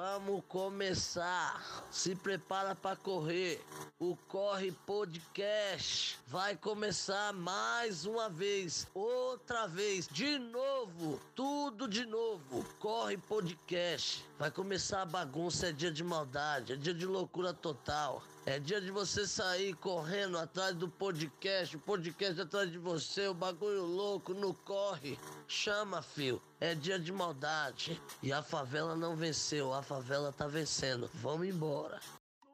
Vamos começar. Se prepara para correr. O Corre Podcast vai começar mais uma vez, outra vez, de novo, tudo de novo. Corre Podcast. Vai começar a bagunça, é dia de maldade, é dia de loucura total. É dia de você sair correndo atrás do podcast, o podcast atrás de você, o bagulho louco, no corre. Chama, fio. É dia de maldade. E a favela não venceu, a favela tá vencendo. Vamos embora.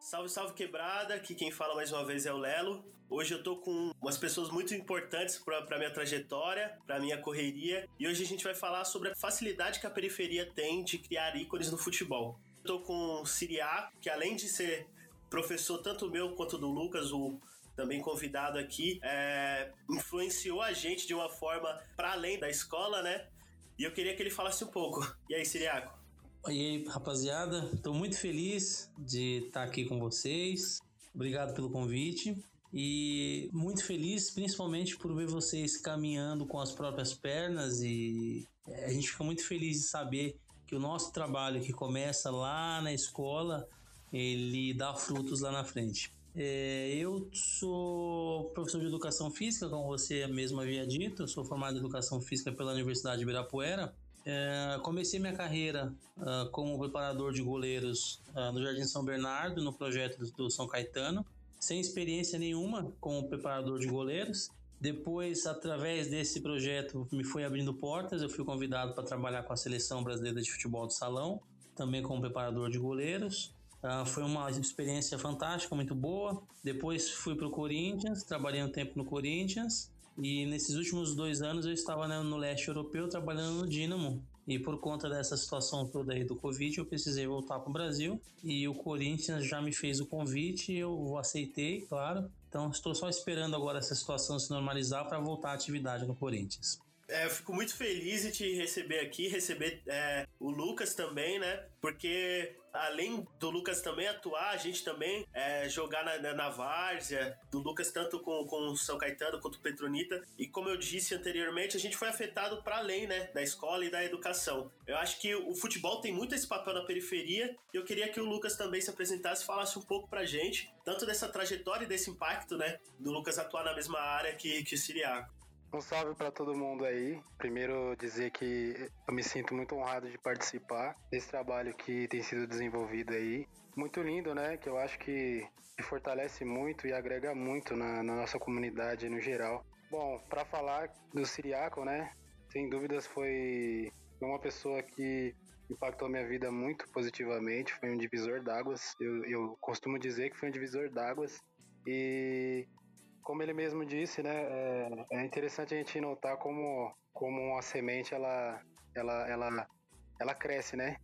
Salve, salve quebrada, aqui quem fala mais uma vez é o Lelo. Hoje eu tô com umas pessoas muito importantes para minha trajetória, para minha correria, e hoje a gente vai falar sobre a facilidade que a periferia tem de criar ícones no futebol. Eu tô com o Siriá, que além de ser professor tanto meu quanto do Lucas, o também convidado aqui, é, influenciou a gente de uma forma para além da escola, né? E eu queria que ele falasse um pouco. E aí, Siriaco? E aí, rapaziada, estou muito feliz de estar aqui com vocês. Obrigado pelo convite. E muito feliz, principalmente por ver vocês caminhando com as próprias pernas. E é, a gente fica muito feliz de saber que o nosso trabalho, que começa lá na escola, ele dá frutos lá na frente. É, eu sou professor de educação física, como você mesmo havia dito. Eu sou formado em educação física pela Universidade de Ibirapuera. É, comecei minha carreira uh, como preparador de goleiros uh, no Jardim São Bernardo, no projeto do, do, São Caetano, sem experiência nenhuma como preparador de goleiros. Depois, através desse projeto, me foi abrindo portas. Eu fui convidado para trabalhar com a seleção brasileira de futebol de salão, também como preparador de goleiros. Uh, foi uma experiência fantástica, muito boa. Depois fui para o Corinthians, trabalhei um tempo no Corinthians. E nesses últimos dois anos eu estava né, no leste europeu trabalhando no Dinamo. E por conta dessa situação toda aí do Covid, eu precisei voltar para o Brasil. E o Corinthians já me fez o convite, eu aceitei, claro. Então estou só esperando agora essa situação se normalizar para voltar à atividade no Corinthians. É, eu fico muito feliz de te receber aqui, receber é, o Lucas também, né? Porque além do Lucas também atuar, a gente também é, jogar na, na, na várzea, do Lucas tanto com, o São Caetano quanto o Petronita. E como eu disse anteriormente, a gente foi afetado para além né, da escola e da educação. Eu acho que o futebol tem muito esse papel na periferia e eu queria que o Lucas também se apresentasse e falasse um pouco pra gente, tanto dessa trajetória e desse impacto, né, do Lucas atuar na mesma área que, que o Siriaco. Um salve para todo mundo aí. Primeiro dizer que eu me sinto muito honrado de participar desse trabalho que tem sido desenvolvido aí. Muito lindo, né? Que eu acho que fortalece muito e agrega muito na, na nossa comunidade no geral. Bom, para falar do Siriaco, né? Sem dúvidas foi uma pessoa que impactou minha vida muito positivamente. Foi um divisor d'águas. Eu, eu costumo dizer que foi um divisor d'águas. E como ele mesmo disse, né, é, é, interessante a gente notar como, como uma semente ela, ela, ela, ela cresce, né?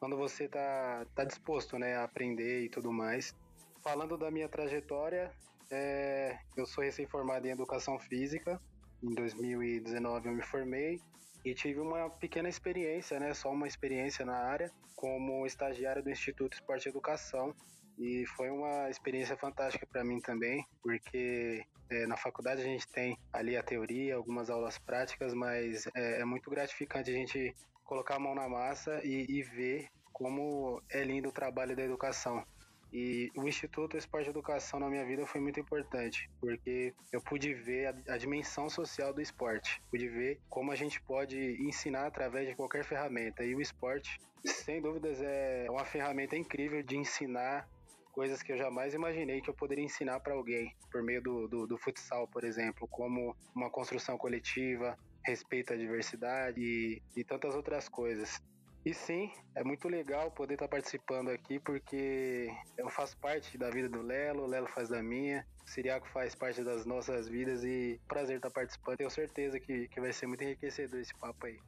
Quando você tá, tá disposto, né, a aprender e tudo mais. Falando da minha trajetória, é, eu sou recém-formado em Educação Física. Em 2019 eu me formei e tive uma pequena experiência, né, só uma experiência na área, como estagiário do Instituto Esporte e Educação, e foi uma experiência fantástica para mim também, porque é, na faculdade a gente tem ali a teoria, algumas aulas práticas, mas é, é muito gratificante a gente colocar a mão na massa e, e ver como é lindo o trabalho da educação. E o Instituto Esporte e Educação na minha vida foi muito importante, porque eu pude ver a, a, dimensão social do esporte, pude ver como a gente pode ensinar através de qualquer ferramenta. E o esporte, sem dúvidas, é uma ferramenta incrível de ensinar coisas que eu jamais imaginei que eu poderia ensinar para alguém por meio do, do, do, futsal, por exemplo, como uma construção coletiva, respeito à diversidade e, e tantas outras coisas. E sim, é muito legal poder estar tá participando aqui porque eu faço parte da vida do Lelo, o Lelo faz da minha, o Siriaco faz parte das nossas vidas e prazer estar tá participando. Tenho certeza que, que vai ser muito enriquecedor esse papo aí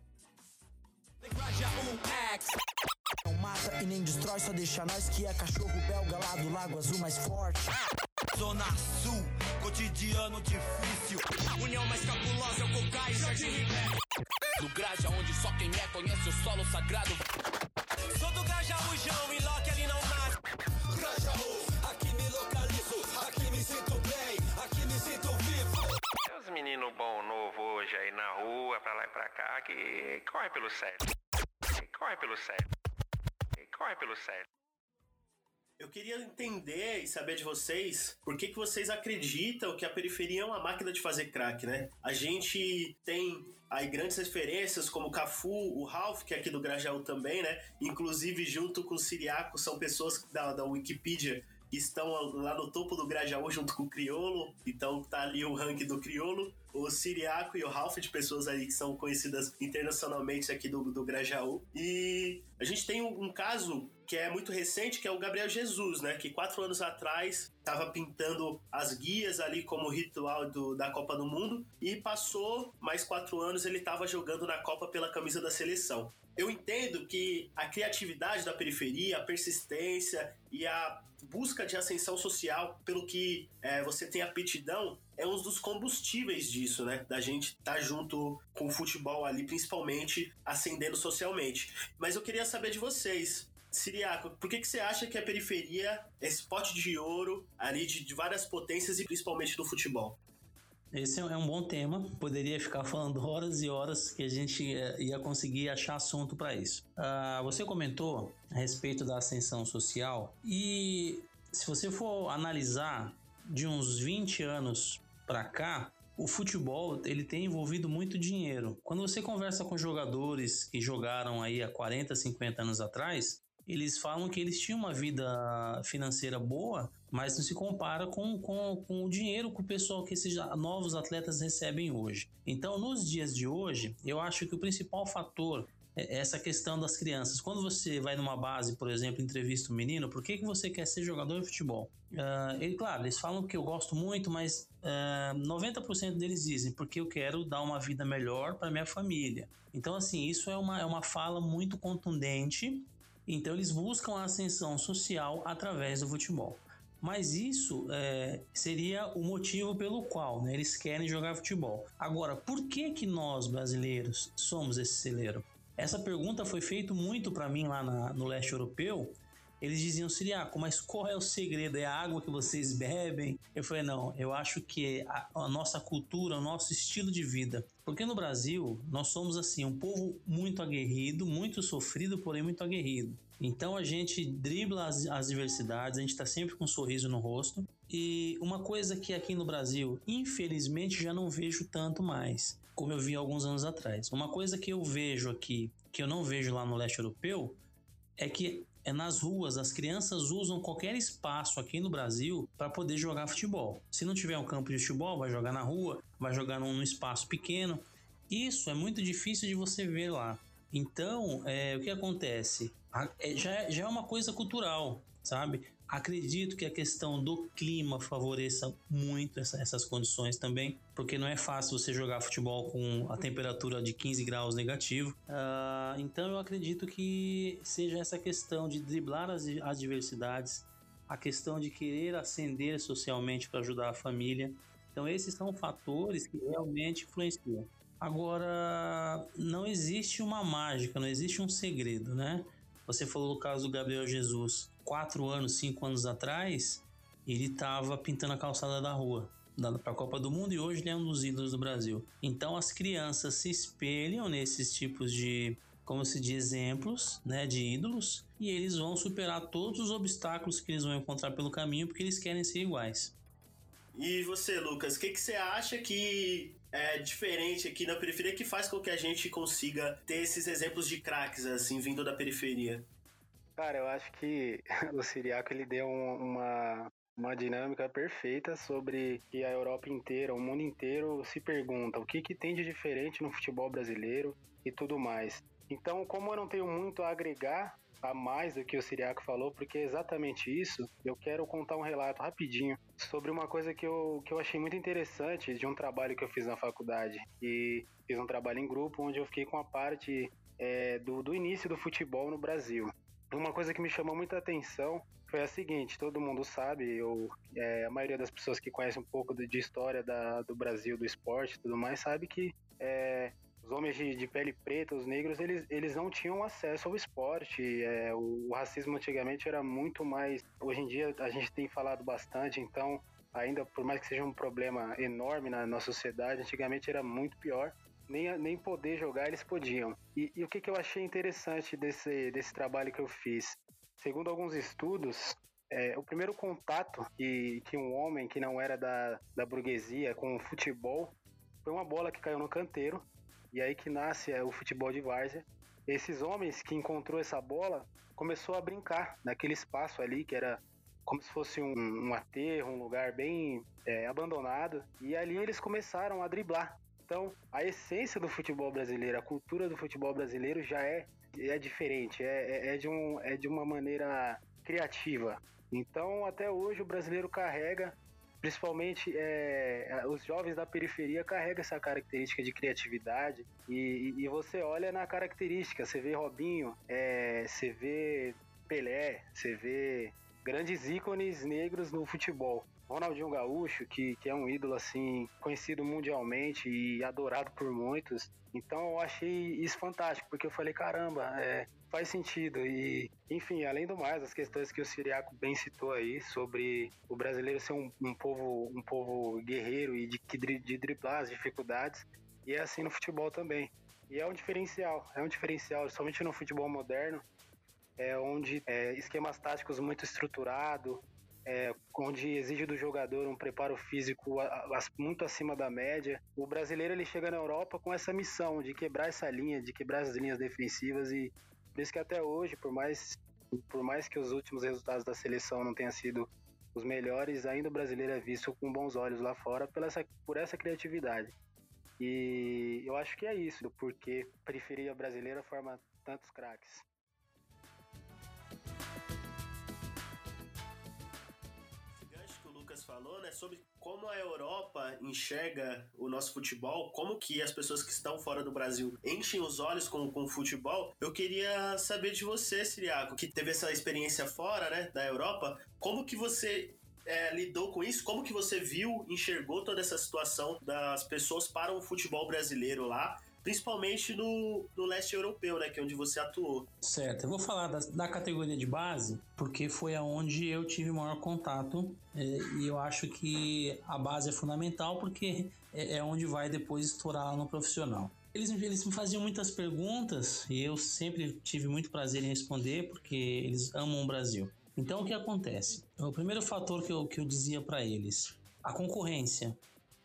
mata e nem destrói, só deixa nós que é cachorro belga lá do Lago Azul mais forte. Zona Sul, cotidiano difícil. União mais cabulosa é o Cocai e Jardim Ribeiro. Do Graja, onde só quem é conhece o solo sagrado. Sou do Grajaújão e Loki ali não nasce. Grajaú, aqui me localizo, aqui me sinto bem, aqui me sinto vivo. Tem uns meninos bom novo hoje aí na rua, pra lá e pra cá, que corre pelo certo. Corre pelo certo. Corre pelo certo. Eu queria entender e saber de vocês por que, que vocês acreditam que a periferia é uma máquina de fazer crack, né? A gente tem aí grandes referências como o Cafu, o Ralph, que é aqui do Grajaú também, né? Inclusive, junto com o Siriaco, são pessoas da, da Wikipedia que estão lá no topo do Grajaú junto com o Criolo. Então tá ali o ranking do Criolo, o Siriaco e o Ralph, de pessoas aí que são conhecidas internacionalmente aqui do, do Grajaú. E a gente tem um, um caso que é muito recente, que é o Gabriel Jesus, né? Que quatro anos atrás estava pintando as guias ali como ritual do, da Copa do Mundo e passou mais quatro anos ele estava jogando na Copa pela camisa da seleção. Eu entendo que a criatividade da periferia, a persistência e a busca de ascensão social, pelo que é, você tem aptidão, é um dos combustíveis disso, né? Da gente estar tá junto com o futebol ali, principalmente ascendendo socialmente. Mas eu queria saber de vocês. Siriaco, por que, que você acha que a periferia é esse pote de ouro ali de, de várias potências e principalmente do futebol? Esse é um bom tema, poderia ficar falando horas e horas que a gente eh, ia conseguir achar assunto para isso. Uh, você comentou a respeito da ascensão social e se você for analisar de uns 20 anos para cá, o futebol ele tem envolvido muito dinheiro. Quando você conversa com jogadores que jogaram aí há 40, 50 anos atrás, eles falam que eles tinham uma vida financeira boa, mas não se compara com, com, com o dinheiro que o pessoal que esses novos atletas recebem hoje. Então, nos dias de hoje, eu acho que o principal fator é essa questão das crianças. Quando você vai numa base, por exemplo, entrevista um menino, por que, que você quer ser jogador de futebol? Uh, ele, claro, eles falam que eu gosto muito, mas uh, ah, 90% deles dizem porque eu quero dar uma vida melhor para minha família. Então, assim, isso é uma, é uma fala muito contundente então eles buscam a ascensão social através do futebol. Mas isso é, seria o motivo pelo qual né, eles querem jogar futebol. Agora, por que que nós brasileiros somos esse celeiro? Essa pergunta foi feita muito para mim lá na, no leste europeu eles diziam, Siriaco, mas qual é o segredo? É a água que vocês bebem? Eu falei, não, eu acho que a, a, nossa cultura, o nosso estilo de vida. Porque no Brasil, nós somos assim, um povo muito aguerrido, muito sofrido, porém muito aguerrido. Então a gente dribla as, as diversidades, a gente está sempre com um sorriso no rosto. E uma coisa que aqui no Brasil, infelizmente, já não vejo tanto mais, como eu vi alguns anos atrás. Uma coisa que eu vejo aqui, que eu não vejo lá no leste europeu, é que é nas ruas. As crianças usam qualquer espaço aqui no Brasil para poder jogar futebol. Se não tiver um campo de futebol, vai jogar na rua, vai jogar num, espaço pequeno. Isso é muito difícil de você ver lá. Então, é, o que acontece? É, já, é, já é uma coisa cultural, sabe? Acredito que a questão do clima favoreça muito essa, essas condições também, porque não é fácil você jogar futebol com a temperatura de 15 graus negativo. Uh, então eu acredito que seja essa questão de driblar as, diversidades, a questão de querer ascender socialmente para ajudar a família. Então esses são fatores que realmente influenciam. Agora, não existe uma mágica, não existe um segredo, né? Você falou do caso do Gabriel Jesus. Quatro anos, cinco anos atrás, ele estava pintando a calçada da rua, para a Copa do Mundo, e hoje ele é um dos ídolos do Brasil. Então as crianças se espelham nesses tipos de, como se diz, exemplos, né, de ídolos, e eles vão superar todos os obstáculos que eles vão encontrar pelo caminho, porque eles querem ser iguais. E você, Lucas, o que, que você acha que é diferente aqui na periferia que faz com que a gente consiga ter esses exemplos de craques, assim, vindo da periferia? Cara, eu acho que o Siriaco ele deu uma, uma dinâmica perfeita sobre que a Europa inteira, o mundo inteiro se pergunta o que, que tem de diferente no futebol brasileiro e tudo mais. Então, como eu não tenho muito a agregar a mais do que o Siriaco falou, porque é exatamente isso. Eu quero contar um relato rapidinho sobre uma coisa que eu, que eu achei muito interessante de um trabalho que eu fiz na faculdade. E fiz um trabalho em grupo onde eu fiquei com a parte é, do, do início do futebol no Brasil. Uma coisa que me chamou muita atenção foi a seguinte: todo mundo sabe, eu, é, a maioria das pessoas que conhecem um pouco de, de história da, do Brasil, do esporte e tudo mais, sabe que é, os homens de, de, pele preta, os negros, eles, eles não tinham acesso ao esporte. É, o, o, racismo antigamente era muito mais. Hoje em dia a gente tem falado bastante, então, ainda por mais que seja um problema enorme na, na sociedade, antigamente era muito pior. Nem, nem poder jogar eles podiam. E, e o que, que eu achei interessante desse, desse trabalho que eu fiz? Segundo alguns estudos, é, o primeiro contato que, que um homem que não era da, da burguesia com o futebol foi uma bola que caiu no canteiro, e aí que nasce é, o futebol de várzea. Esses homens que encontrou essa bola começou a brincar naquele espaço ali que era como se fosse um, um aterro, um lugar bem é, abandonado, e ali eles começaram a driblar. Então, a essência do futebol brasileiro, a cultura do futebol brasileiro já é, é diferente, é, é, é de um, é de uma maneira criativa. Então, até hoje, o brasileiro carrega, principalmente é, os jovens da periferia, carrega essa característica de criatividade. E, e, você olha na característica, você vê Robinho, é, você vê Pelé, você vê grandes ícones negros no futebol. Ronaldinho Gaúcho, que, que é um ídolo assim conhecido mundialmente e adorado por muitos. Então eu achei isso fantástico, porque eu falei, caramba, é, faz sentido. E, enfim, além do mais, as questões que o Siriaco bem citou aí sobre o brasileiro ser um, um povo, um povo guerreiro e de, de driblar as dificuldades, e é assim no futebol também. E é um diferencial, é um diferencial, somente no futebol moderno, é onde é, esquemas táticos muito estruturado, é, onde exige do jogador um preparo físico a, a, muito acima da média. O brasileiro ele chega na Europa com essa missão de quebrar essa linha, de quebrar as linhas defensivas e por isso que até hoje, por mais por mais que os últimos resultados da seleção não tenham sido os melhores, ainda o brasileiro é visto com bons olhos lá fora pela essa, por essa criatividade. E eu acho que é isso, porque a periferia brasileira forma tantos craques. Falou, né, sobre como a Europa enxerga o nosso futebol, como que as pessoas que estão fora do Brasil enchem os olhos com, com o futebol. Eu queria saber de você, Siriaco, que teve essa experiência fora, né, da Europa, como que você é, lidou com isso? Como que você viu, enxergou toda essa situação das pessoas para o futebol brasileiro lá? Principalmente no, no leste europeu, né, que é onde você atuou. Certo, eu vou falar da, da categoria de base, porque foi aonde eu tive maior contato é, e eu acho que a base é fundamental porque é, é onde vai depois estourar no profissional. Eles, eles me faziam muitas perguntas e eu sempre tive muito prazer em responder porque eles amam o Brasil. Então o que acontece? O primeiro fator que eu, que eu dizia para eles, a concorrência.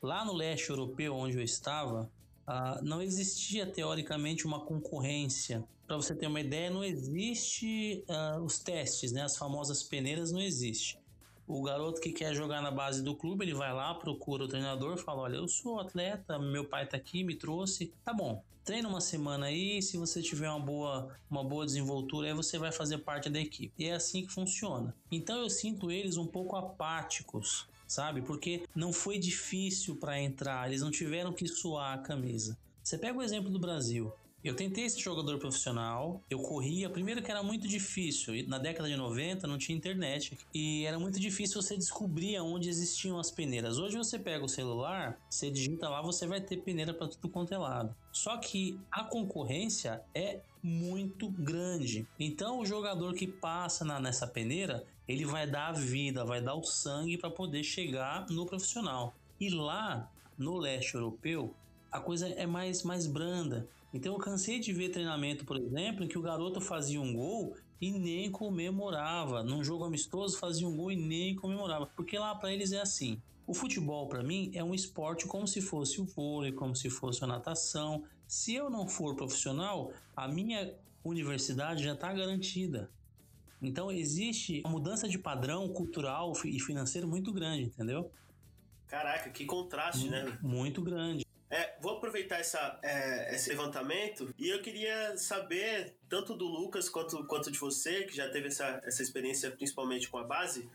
Lá no leste europeu, onde eu estava, Uh, não existia teoricamente uma concorrência. Para você ter uma ideia, não existe uh, os testes, né? As famosas peneiras não existe. O garoto que quer jogar na base do clube, ele vai lá, procura o treinador, fala: Olha, eu sou atleta, meu pai tá aqui, me trouxe. Tá bom, treina uma semana aí, se você tiver uma boa, uma boa desenvoltura, aí você vai fazer parte da equipe. E é assim que funciona. Então eu sinto eles um pouco apáticos sabe? Porque não foi difícil para entrar, eles não tiveram que suar a camisa. Você pega o exemplo do Brasil. Eu tentei ser jogador profissional, eu corria, primeiro que era muito difícil, na década de 90 não tinha internet e era muito difícil você descobrir onde existiam as peneiras. Hoje você pega o celular, você digita lá, você vai ter peneira para tudo quanto é lado. Só que a concorrência é muito grande. Então o jogador que passa na, nessa peneira, ele vai dar a vida, vai dar o sangue para poder chegar no profissional. E lá no leste europeu, a coisa é mais, mais branda. Então eu cansei de ver treinamento, por exemplo, em que o garoto fazia um gol e nem comemorava. Num jogo amistoso fazia um gol e nem comemorava, porque lá para eles é assim. O futebol para mim é um esporte como se fosse o vôlei, como se fosse a natação. Se eu não for profissional, a minha universidade já está garantida. Então existe uma mudança de padrão cultural e financeiro muito grande, entendeu? Caraca, que contraste, muito, né? Muito grande. É, vou aproveitar essa, é, esse levantamento e eu queria saber, tanto do Lucas quanto, quanto de você, que já teve essa, essa experiência principalmente com a base,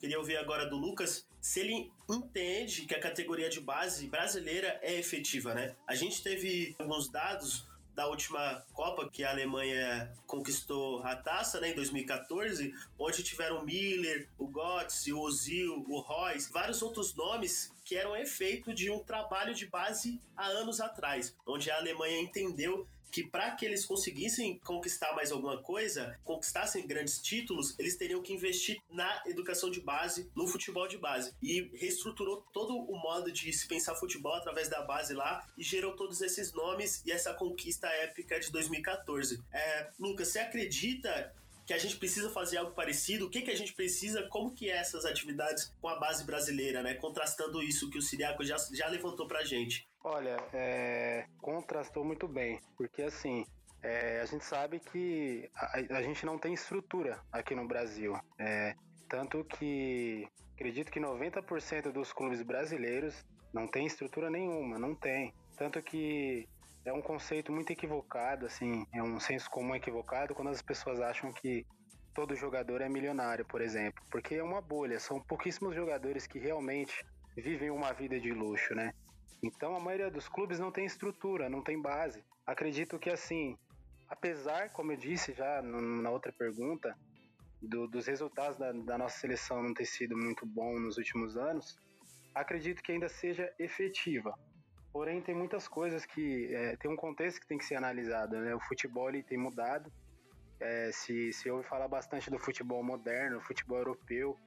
queria ouvir agora do Lucas se ele entende que a categoria de base brasileira é efetiva, né? A gente teve alguns dados da última Copa que a Alemanha conquistou a taça, né, em 2014, onde tiveram o Miller, o Götze, o Ozil, o Royce, vários outros nomes que eram efeito de um trabalho de base há anos atrás, onde a Alemanha entendeu que para que eles conseguissem conquistar mais alguma coisa, conquistassem grandes títulos, eles teriam que investir na educação de base, no futebol de base. E reestruturou todo o modo de se pensar futebol através da base lá e gerou todos esses nomes e essa conquista épica de 2014. É, Lucas, você acredita que a gente precisa fazer algo parecido? O que, que a gente precisa? Como que é essas atividades com a base brasileira, né? Contrastando isso que o Siriaco já, já levantou pra gente. Olha, é, contrastou muito bem, porque assim, é, a gente sabe que a, a, gente não tem estrutura aqui no Brasil. É, tanto que acredito que 90% dos clubes brasileiros não tem estrutura nenhuma, não tem. Tanto que é um conceito muito equivocado, assim, é um senso comum equivocado quando as pessoas acham que todo jogador é milionário, por exemplo, porque é uma bolha, são pouquíssimos jogadores que realmente vivem uma vida de luxo, né? Então a maioria dos clubes não tem estrutura, não tem base. Acredito que assim, apesar, como eu disse já na outra pergunta, do, dos resultados da, da nossa seleção não ter sido muito bom nos últimos anos, acredito que ainda seja efetiva. Porém, tem muitas coisas que. É, tem um contexto que tem que ser analisado. Né? O futebol ele tem mudado. É, se, se ouve falar bastante do futebol moderno, futebol europeu,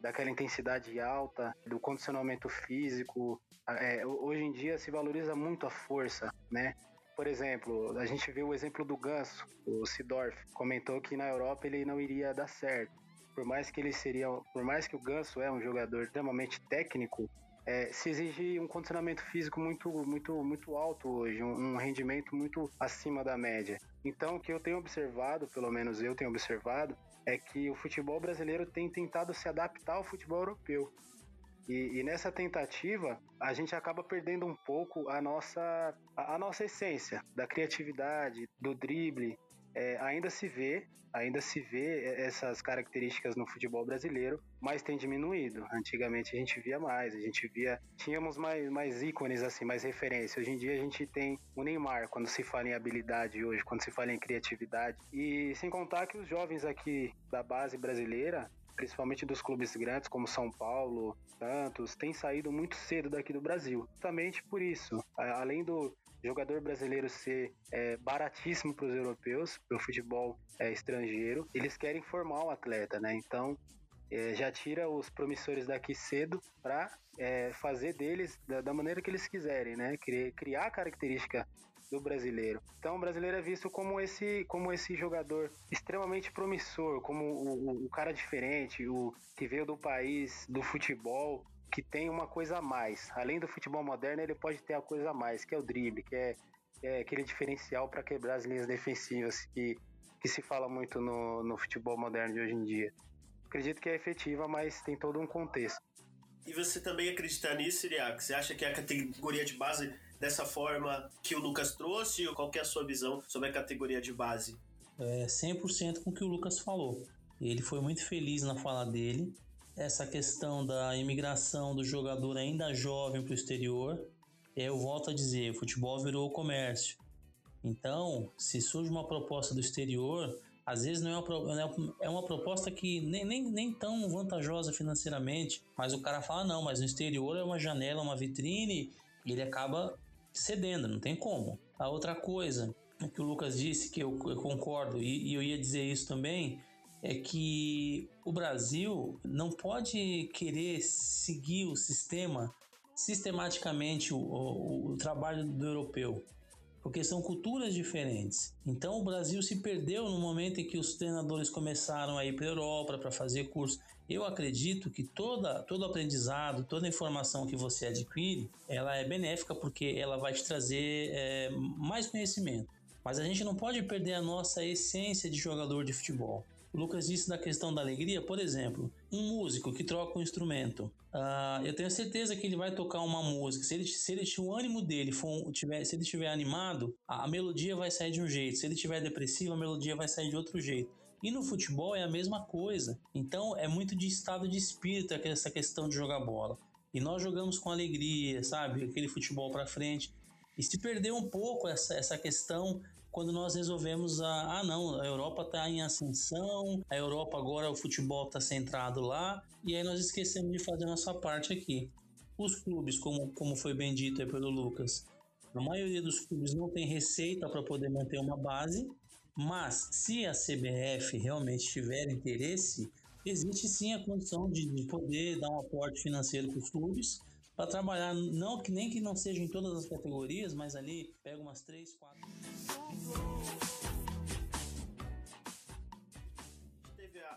daquela intensidade alta, do condicionamento físico. É, hoje em dia se valoriza muito a força, né? Por exemplo, a gente vê o exemplo do Ganso, o Sidorf, comentou que na Europa ele não iria dar certo. Por mais que ele seria, por mais que o Ganso é um jogador extremamente técnico, é, se exige um condicionamento físico muito, muito, muito alto hoje, um, um, rendimento muito acima da média. Então, o que eu tenho observado, pelo menos eu tenho observado, é que o futebol brasileiro tem tentado se adaptar ao futebol europeu. E, e nessa tentativa, a gente acaba perdendo um pouco a nossa, a, a nossa essência da criatividade, do drible, é, ainda se vê, ainda se vê essas características no futebol brasileiro, mas tem diminuído. Antigamente a gente via mais, a gente via, tínhamos mais, mais ícones assim, mais referência. Hoje em dia a gente tem o Neymar quando se fala em habilidade hoje, quando se fala em criatividade. E sem contar que os jovens aqui da base brasileira principalmente dos clubes grandes como São Paulo, Santos, têm saído muito cedo daqui do Brasil. Justamente por isso, além do jogador brasileiro ser é, baratíssimo para os europeus, para o futebol é, estrangeiro, eles querem formar o atleta, né? Então é, já tira os promissores daqui cedo para é, fazer deles da, da, maneira que eles quiserem, né? Criar, criar a característica do brasileiro. Então o brasileiro é visto como esse, como esse jogador extremamente promissor, como o, o, o cara diferente, o que veio do país do futebol que tem uma coisa a mais. Além do futebol moderno, ele pode ter a coisa a mais, que é o drible, que é, é aquele diferencial para quebrar as linhas defensivas que, que se fala muito no, no futebol moderno de hoje em dia. Acredito que é efetiva, mas tem todo um contexto. E você também acredita nisso, Siriac? Você acha que a categoria de base dessa forma que o Lucas trouxe? Ou qual é a sua visão sobre a categoria de base? É 100% com o que o Lucas falou. Ele foi muito feliz na fala dele essa questão da imigração do jogador ainda jovem para o exterior, eu volto a dizer, futebol virou comércio. Então, se surge uma proposta do exterior, às vezes não é uma, é uma proposta que nem, nem, nem tão vantajosa financeiramente, mas o cara fala, não, mas no exterior é uma janela, uma vitrine, e ele acaba cedendo, não tem como. A outra coisa que o Lucas disse, que eu, eu concordo, e, e eu ia dizer isso também, é que o Brasil não pode querer seguir o sistema sistematicamente o, o, o, trabalho do europeu, porque são culturas diferentes. Então o Brasil se perdeu no momento em que os treinadores começaram a ir para a Europa para fazer curso. Eu acredito que toda, todo aprendizado, toda informação que você adquire, ela é benéfica porque ela vai te trazer é, mais conhecimento. Mas a gente não pode perder a nossa essência de jogador de futebol. O Lucas disse da questão da alegria, por exemplo, um músico que troca um instrumento. Uh, eu tenho certeza que ele vai tocar uma música. Se ele, se ele o ânimo dele for, tiver, se ele estiver animado, a, a melodia vai sair de um jeito. Se ele estiver depressivo, a melodia vai sair de outro jeito. E no futebol é a mesma coisa. Então é muito de estado de espírito essa questão de jogar bola. E nós jogamos com alegria, sabe? Aquele futebol para frente. E se perdeu um pouco essa, essa questão quando nós resolvemos a, ah não, a Europa está em ascensão, a Europa agora o futebol está centrado lá, e aí nós esquecemos de fazer a nossa parte aqui. Os clubes, como, como foi bem dito pelo Lucas, a maioria dos clubes não tem receita para poder manter uma base, mas se a CBF realmente tiver interesse, existe sim a condição de, de poder dar um aporte financeiro para os clubes para trabalhar, não que nem que não seja em todas as categorias, mas ali pega umas três, quatro.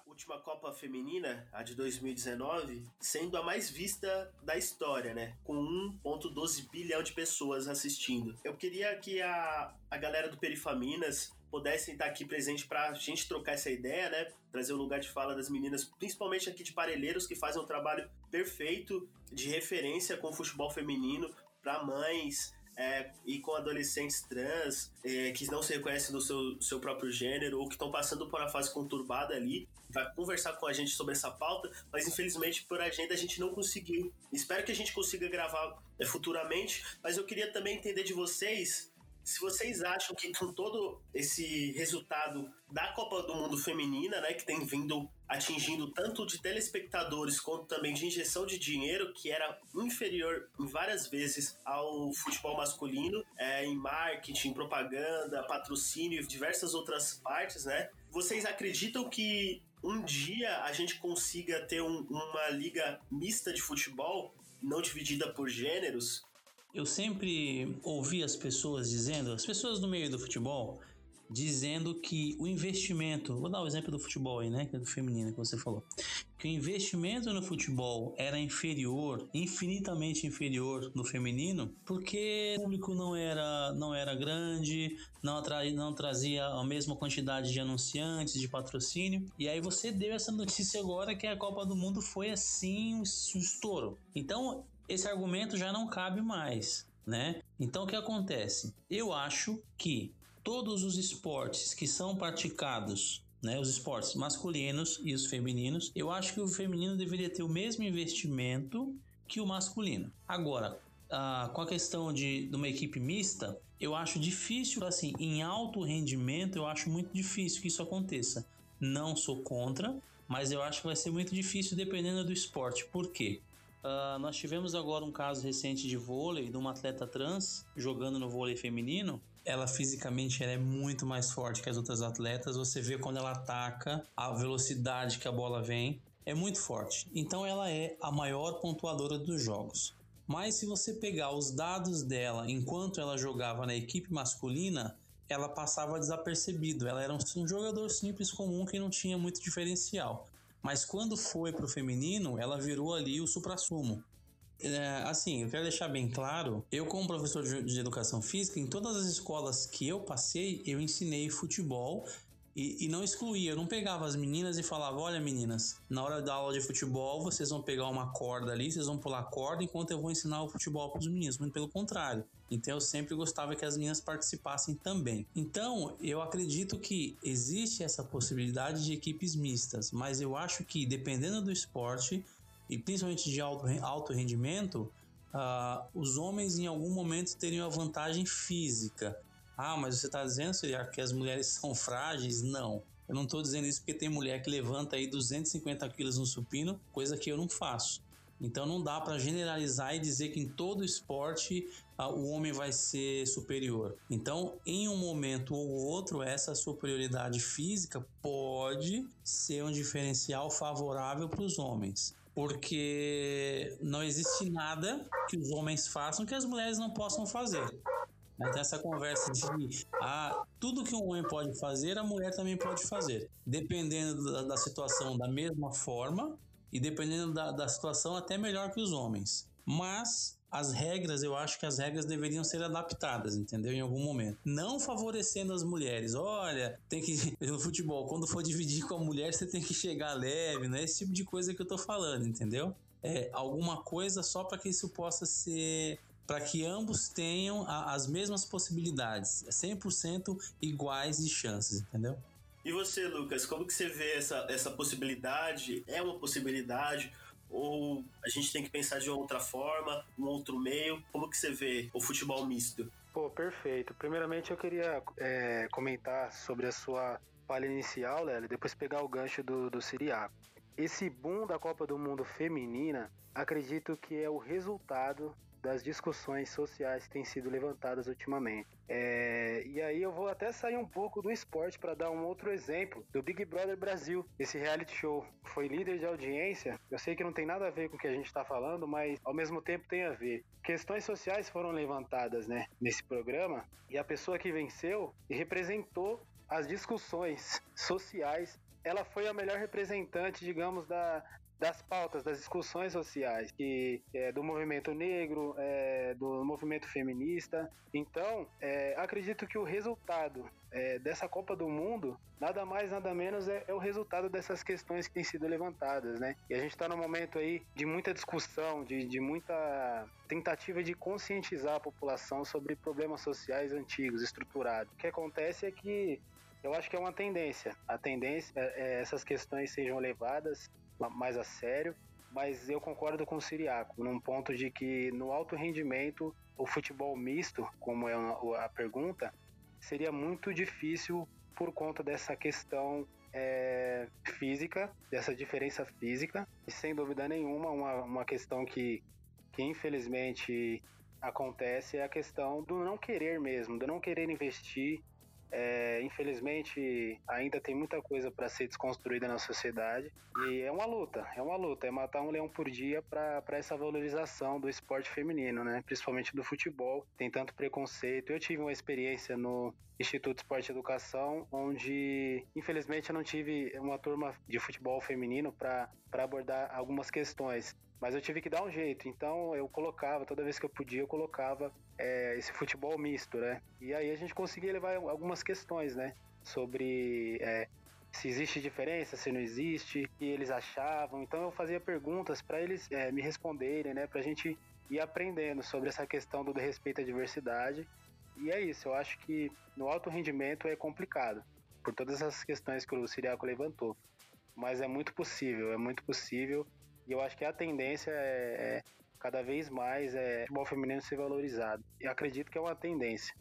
última Copa Feminina, a de 2019, sendo a mais vista da história, né? Com 1,12 bilhão de pessoas assistindo. Eu queria que a, a galera do Perifaminas pudessem estar aqui presente para a gente trocar essa ideia, né? Trazer o lugar de fala das meninas, principalmente aqui de Parelheiros, que fazem um trabalho perfeito de referência com o futebol feminino para mães, é, e com adolescentes trans é, que não se reconhecem no seu, seu próprio gênero ou que estão passando por uma fase conturbada ali, vai conversar com a gente sobre essa pauta, mas infelizmente por agenda a gente não conseguiu. Espero que a gente consiga gravar é, futuramente, mas eu queria também entender de vocês se vocês acham que com todo esse resultado da Copa do Mundo Feminina, né, que tem vindo atingindo tanto de telespectadores quanto também de injeção de dinheiro, que era inferior em várias vezes ao futebol masculino, é, em marketing, propaganda, patrocínio e diversas outras partes, né? Vocês acreditam que um dia a gente consiga ter um, uma liga mista de futebol, não dividida por gêneros? Eu sempre ouvi as pessoas dizendo, as pessoas do meio do futebol, dizendo que o investimento, vou dar o exemplo do futebol aí, né, que é do feminino que você falou, que o investimento no futebol era inferior, infinitamente inferior no feminino, porque o público não era, não era grande, não, não trazia a mesma quantidade de anunciantes, de patrocínio, e aí você deu essa notícia agora que a Copa do Mundo foi assim um estouro. Então, esse argumento já não cabe mais, né? Então o que acontece? Eu acho que todos os esportes que são praticados né, os esportes masculinos e os femininos, eu acho que o feminino deveria ter o mesmo investimento que o masculino. Agora, ah, com a questão de, de uma equipe mista, eu acho difícil, assim, em alto rendimento, eu acho muito difícil que isso aconteça. Não sou contra, mas eu acho que vai ser muito difícil dependendo do esporte. Por quê? Uh, nós tivemos agora um caso recente de vôlei de uma atleta trans jogando no vôlei feminino. Ela fisicamente ela é muito mais forte que as outras atletas. Você vê quando ela ataca, a velocidade que a bola vem é muito forte. Então ela é a maior pontuadora dos jogos. Mas se você pegar os dados dela enquanto ela jogava na equipe masculina, ela passava desapercebido. Ela era um jogador simples comum que não tinha muito diferencial. Mas quando foi pro feminino, ela virou ali o supra-sumo. É, assim, eu quero deixar bem claro, eu como professor de, de educação física, em todas as escolas que eu passei, eu ensinei futebol e, e, não excluía, eu não pegava as meninas e falava: olha, meninas, na hora da aula de futebol, vocês vão pegar uma corda ali, vocês vão pular corda enquanto eu vou ensinar o futebol para os meninos. Muito pelo contrário. Então eu sempre gostava que as meninas participassem também. Então eu acredito que existe essa possibilidade de equipes mistas, mas eu acho que dependendo do esporte e principalmente de alto, alto rendimento, uh, os homens em algum momento teriam a vantagem física. Ah, mas você está dizendo que as mulheres são frágeis? Não. Eu não estou dizendo isso porque tem mulher que levanta aí 250 quilos no supino, coisa que eu não faço. Então não dá para generalizar e dizer que em todo esporte ah, o homem vai ser superior. Então, em um momento ou outro, essa superioridade física pode ser um diferencial favorável para os homens. Porque não existe nada que os homens façam que as mulheres não possam fazer. Então essa conversa de ah, tudo que um homem pode fazer, a mulher também pode fazer. Dependendo da, da situação, da mesma forma, e dependendo da, da situação, até melhor que os homens. Mas as regras, eu acho que as regras deveriam ser adaptadas, entendeu? Em algum momento. Não favorecendo as mulheres. Olha, tem que. No futebol, quando for dividir com a mulher, você tem que chegar leve, né? Esse tipo de coisa que eu tô falando, entendeu? É alguma coisa só para que isso possa ser para que ambos tenham a, as mesmas possibilidades, 100% iguais de chances, entendeu? E você, Lucas, como que você vê essa, essa possibilidade? É uma possibilidade? Ou a gente tem que pensar de outra forma, um outro meio? Como que você vê o futebol misto? Pô, perfeito. Primeiramente eu queria é, comentar sobre a sua palha inicial, Léo, depois pegar o gancho do, do Siriaco. Esse boom da Copa do Mundo feminina, acredito que é o resultado das discussões sociais que têm sido levantadas ultimamente. É, e aí eu vou até sair um pouco do esporte para dar um outro exemplo do Big Brother Brasil. Esse reality show foi líder de audiência. Eu sei que não tem nada a ver com o que a gente está falando, mas ao mesmo tempo tem a ver. Questões sociais foram levantadas, né, nesse programa e a pessoa que venceu representou as discussões sociais ela foi a melhor representante, digamos, da, das pautas, das discussões sociais, que é, do movimento negro, é, do movimento feminista. Então, é, acredito que o resultado é, dessa Copa do Mundo, nada mais, nada menos, é, é, o resultado dessas questões que têm sido levantadas, né? E a gente está num momento aí de muita discussão, de, de muita tentativa de conscientizar a população sobre problemas sociais antigos, estruturados. O que acontece é que eu acho que é uma tendência. A tendência é, é essas questões sejam levadas mais a sério, mas eu concordo com o Siriaco, num ponto de que no alto rendimento, o futebol misto, como é a pergunta, seria muito difícil por conta dessa questão é, física, dessa diferença física, e sem dúvida nenhuma, uma, uma questão que, que infelizmente acontece é a questão do não querer mesmo, do não querer investir é, infelizmente, ainda tem muita coisa para ser desconstruída na sociedade e é uma luta, é uma luta, é matar um leão por dia para essa valorização do esporte feminino, né? Principalmente do futebol, tem tanto preconceito. Eu tive uma experiência no Instituto Esporte e Educação, onde infelizmente eu não tive uma turma de futebol feminino para abordar algumas questões. Mas eu tive que dar um jeito, então eu colocava, toda vez que eu podia, eu colocava é, esse futebol misto, né? E aí a gente conseguia levar algumas questões, né? Sobre é, se existe diferença, se não existe, o que eles achavam. Então eu fazia perguntas para eles é, me responderem, né? Pra gente ir aprendendo sobre essa questão do respeito à diversidade. E é isso, eu acho que no alto rendimento é complicado, por todas essas questões que o Siriaco levantou. Mas é muito possível, é muito possível e eu acho que a tendência é, é cada vez mais é, o futebol feminino ser valorizado. E acredito que é uma tendência.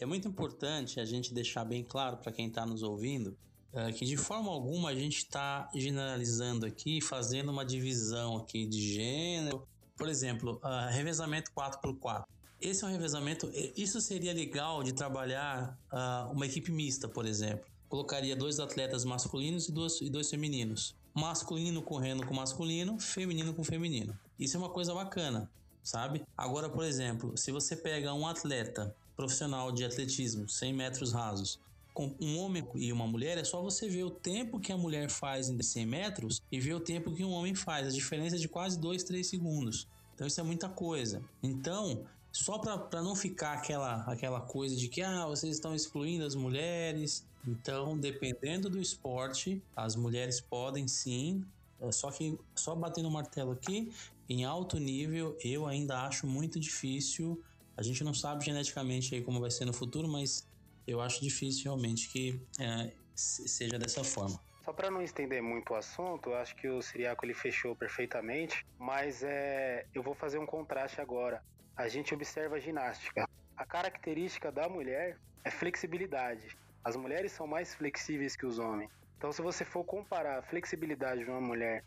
É muito importante a gente deixar bem claro para quem está nos ouvindo é, que de forma alguma a gente está generalizando aqui, fazendo uma divisão aqui de gênero. Por exemplo, uh, revezamento 4x4. Esse é um revezamento. Isso seria legal de trabalhar uh, uma equipe mista, por exemplo. Colocaria dois atletas masculinos e dois, e dois femininos masculino correndo com masculino, feminino com feminino. Isso é uma coisa bacana, sabe? Agora, por exemplo, se você pega um atleta profissional de atletismo, 100 metros rasos, com um homem e uma mulher, é só você ver o tempo que a mulher faz em 100 metros e ver o tempo que um homem faz. A diferença é de quase 2, 3 segundos. Então isso é muita coisa. Então, só para não ficar aquela, aquela coisa de que ah, vocês estão excluindo as mulheres, então, dependendo do esporte, as mulheres podem sim, é, só que só batendo o martelo aqui, em alto nível, eu ainda acho muito difícil. A gente não sabe geneticamente aí como vai ser no futuro, mas eu acho difícil realmente que é, seja dessa forma. Só para não estender muito o assunto, acho que o Siriaco ele fechou perfeitamente, mas é, eu vou fazer um contraste agora. A gente observa a ginástica. A característica da mulher é flexibilidade. As mulheres são mais flexíveis que os homens. Então, se você for comparar a flexibilidade de uma mulher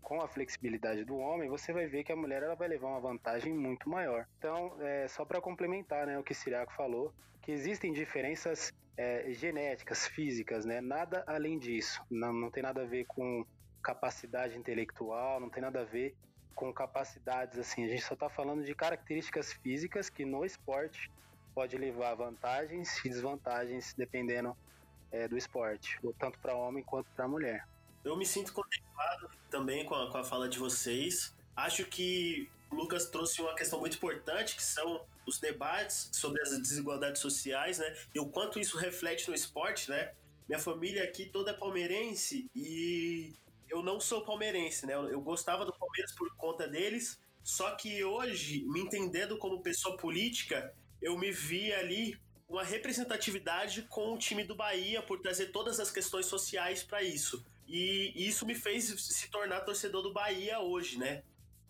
com a flexibilidade do homem, você vai ver que a mulher ela vai levar uma vantagem muito maior. Então, é, só para complementar né, o que Siriaco falou, que existem diferenças é, genéticas, físicas, né? nada além disso. Não, não tem nada a ver com capacidade intelectual, não tem nada a ver com capacidades assim. A gente só está falando de características físicas que no esporte pode levar vantagens e desvantagens dependendo é, do esporte, tanto para homem quanto para mulher. Eu me sinto contemplado também com a, com a fala de vocês. Acho que o Lucas trouxe uma questão muito importante, que são os debates sobre as desigualdades sociais, né? E o quanto isso reflete no esporte, né? Minha família aqui toda é palmeirense e eu não sou palmeirense, né? Eu, eu gostava do Palmeiras por conta deles, só que hoje, me entendendo como pessoa política, eu me vi ali uma representatividade com o time do Bahia por trazer todas as questões sociais para isso. E isso me fez se tornar torcedor do Bahia hoje, né?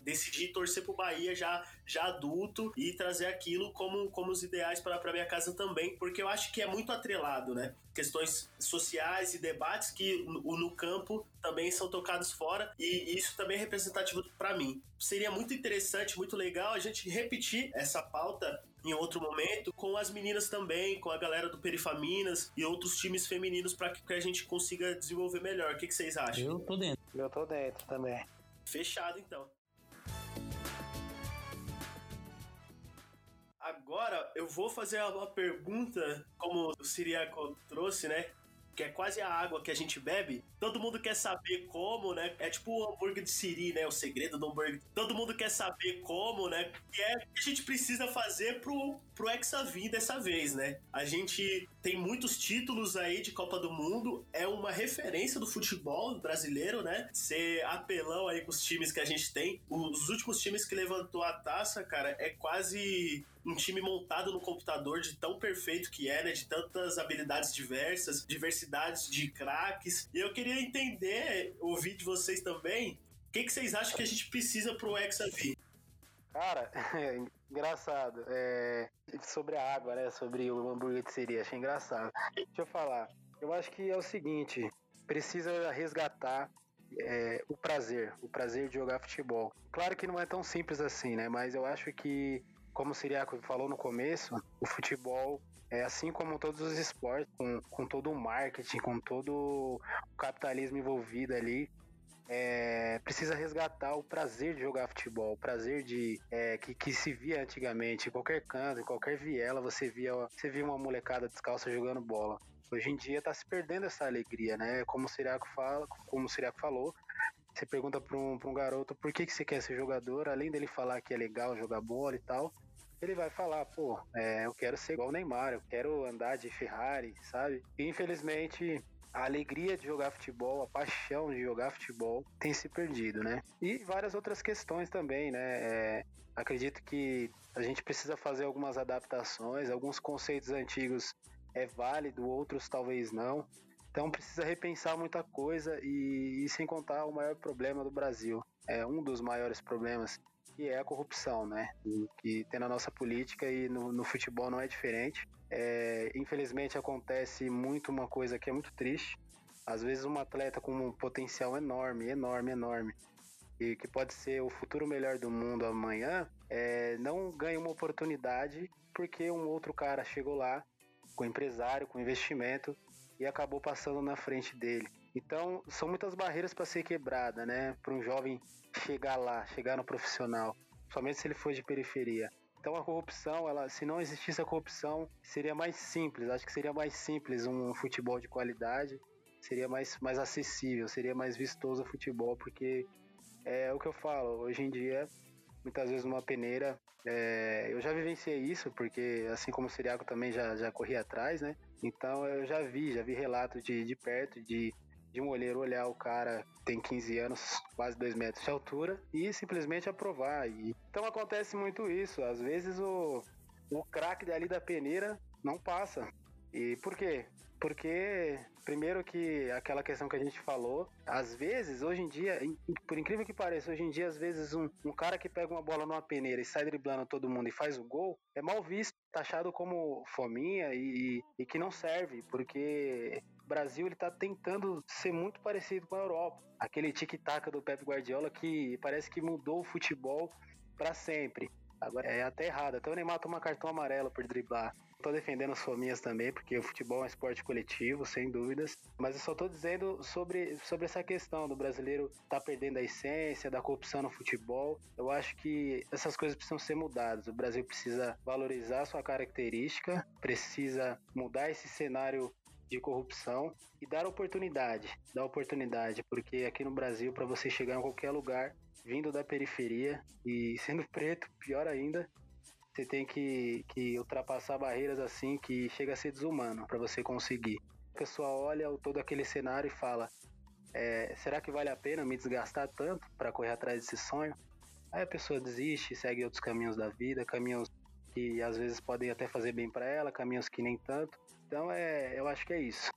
Decidi torcer pro Bahia já, já adulto e trazer aquilo como, como os ideais para minha casa também, porque eu acho que é muito atrelado, né? Questões sociais e debates que no, no campo também são tocados fora e isso também é representativo para mim. Seria muito interessante, muito legal a gente repetir essa pauta em outro momento, com as meninas também, com a galera do Perifaminas e outros times femininos para que a gente consiga desenvolver melhor. O que, que vocês acham? Eu tô dentro. Eu tô dentro também. Fechado então. Agora eu vou fazer uma pergunta, como o Siriaco trouxe, né? que é quase a água que a gente bebe, todo mundo quer saber como, né? É tipo o hambúrguer de Siri, né? O segredo do hambúrguer. Todo mundo quer saber como, né? Que é que a gente precisa fazer pro, pro Hexa vir dessa vez, né? A gente tem muitos títulos aí de Copa do Mundo, é uma referência do futebol brasileiro, né? Ser apelão aí com os times que a gente tem. Os últimos times que levantou a taça, cara, é quase um time montado no computador de tão perfeito que é, né? De tantas habilidades diversas, diversidades de craques. E eu queria entender, ouvir de vocês também, o que, que vocês acham que a gente precisa pro Hexa vir? Cara, engraçado. É, sobre a água, né? Sobre o hambúrguer de seria, achei engraçado. Deixa eu falar. Eu acho que é o seguinte: precisa resgatar é, o prazer, o prazer de jogar futebol. Claro que não é tão simples assim, né? Mas eu acho que, como o Siriaco falou no começo, o futebol é assim como todos os esportes, com, com todo o marketing, com todo o capitalismo envolvido ali, é, precisa resgatar o prazer de jogar futebol, o prazer de é, que, que se via antigamente, em qualquer canto, em qualquer viela, você via, você via uma molecada descalça jogando bola. Hoje em dia tá se perdendo essa alegria, né? Como o Siriaco fala, como o Siriaco falou, você pergunta para um, um garoto por que, que você quer ser jogador, além dele falar que é legal jogar bola e tal, ele vai falar, pô, é, eu quero ser igual o Neymar, eu quero andar de Ferrari, sabe? E infelizmente a alegria de jogar futebol, a paixão de jogar futebol tem se perdido, né? E várias outras questões também, né? É, acredito que a gente precisa fazer algumas adaptações, alguns conceitos antigos é válido, outros talvez não. Então precisa repensar muita coisa e, e sem contar o maior problema do Brasil, é um dos maiores problemas que é a corrupção, né? Que tem na nossa política e no, no futebol não é diferente. É, infelizmente acontece muito uma coisa que é muito triste. Às vezes um atleta com um potencial enorme, enorme, enorme, e que pode ser o futuro melhor do mundo amanhã, é, não ganha uma oportunidade porque um outro cara chegou lá com empresário, com investimento e acabou passando na frente dele. Então, são muitas barreiras para ser quebrada, né? Para um jovem chegar lá, chegar no profissional, somente se ele for de periferia. Então a corrupção, ela, se não existisse a corrupção, seria mais simples. Acho que seria mais simples um futebol de qualidade, seria mais, mais acessível, seria mais vistoso o futebol, porque é o que eu falo. Hoje em dia, muitas vezes numa peneira, é, eu já vivenciei isso, porque assim como o Siriaco também já, já corri atrás, né? Então eu já vi, já vi relatos de, de perto de de um olheiro olhar o cara tem 15 anos, quase 2 metros de altura, e simplesmente aprovar. E, então acontece muito isso. Às vezes o, o craque dali da peneira não passa. E por quê? Porque, primeiro que aquela questão que a gente falou, às vezes, hoje em dia, por incrível que pareça, hoje em dia, às vezes, um, um cara que pega uma bola numa peneira e sai driblando todo mundo e faz o gol, é mal visto, taxado como fominha e, e que não serve, porque Brasil ele tá tentando ser muito parecido com a Europa. Aquele tic-tac do Pep Guardiola que parece que mudou o futebol para sempre. Agora é até errado. Até o Neymar toma cartão amarelo por driblar. Tô defendendo as fominhas também, porque o futebol é um esporte coletivo, sem dúvidas. Mas eu só tô dizendo sobre, sobre essa questão do brasileiro tá perdendo a essência, da corrupção no futebol. Eu acho que essas coisas precisam ser mudadas. O Brasil precisa valorizar sua característica, precisa mudar esse cenário de corrupção e dar oportunidade, dar oportunidade, porque aqui no Brasil para você chegar em qualquer lugar vindo da periferia e sendo preto, pior ainda, você tem que, que ultrapassar barreiras assim que chega a ser desumano para você conseguir. A pessoa olha todo aquele cenário e fala: é, será que vale a pena me desgastar tanto para correr atrás desse sonho? Aí a pessoa desiste, segue outros caminhos da vida, caminhos que às vezes podem até fazer bem para ela, caminhos que nem tanto. Então é, eu acho que é isso.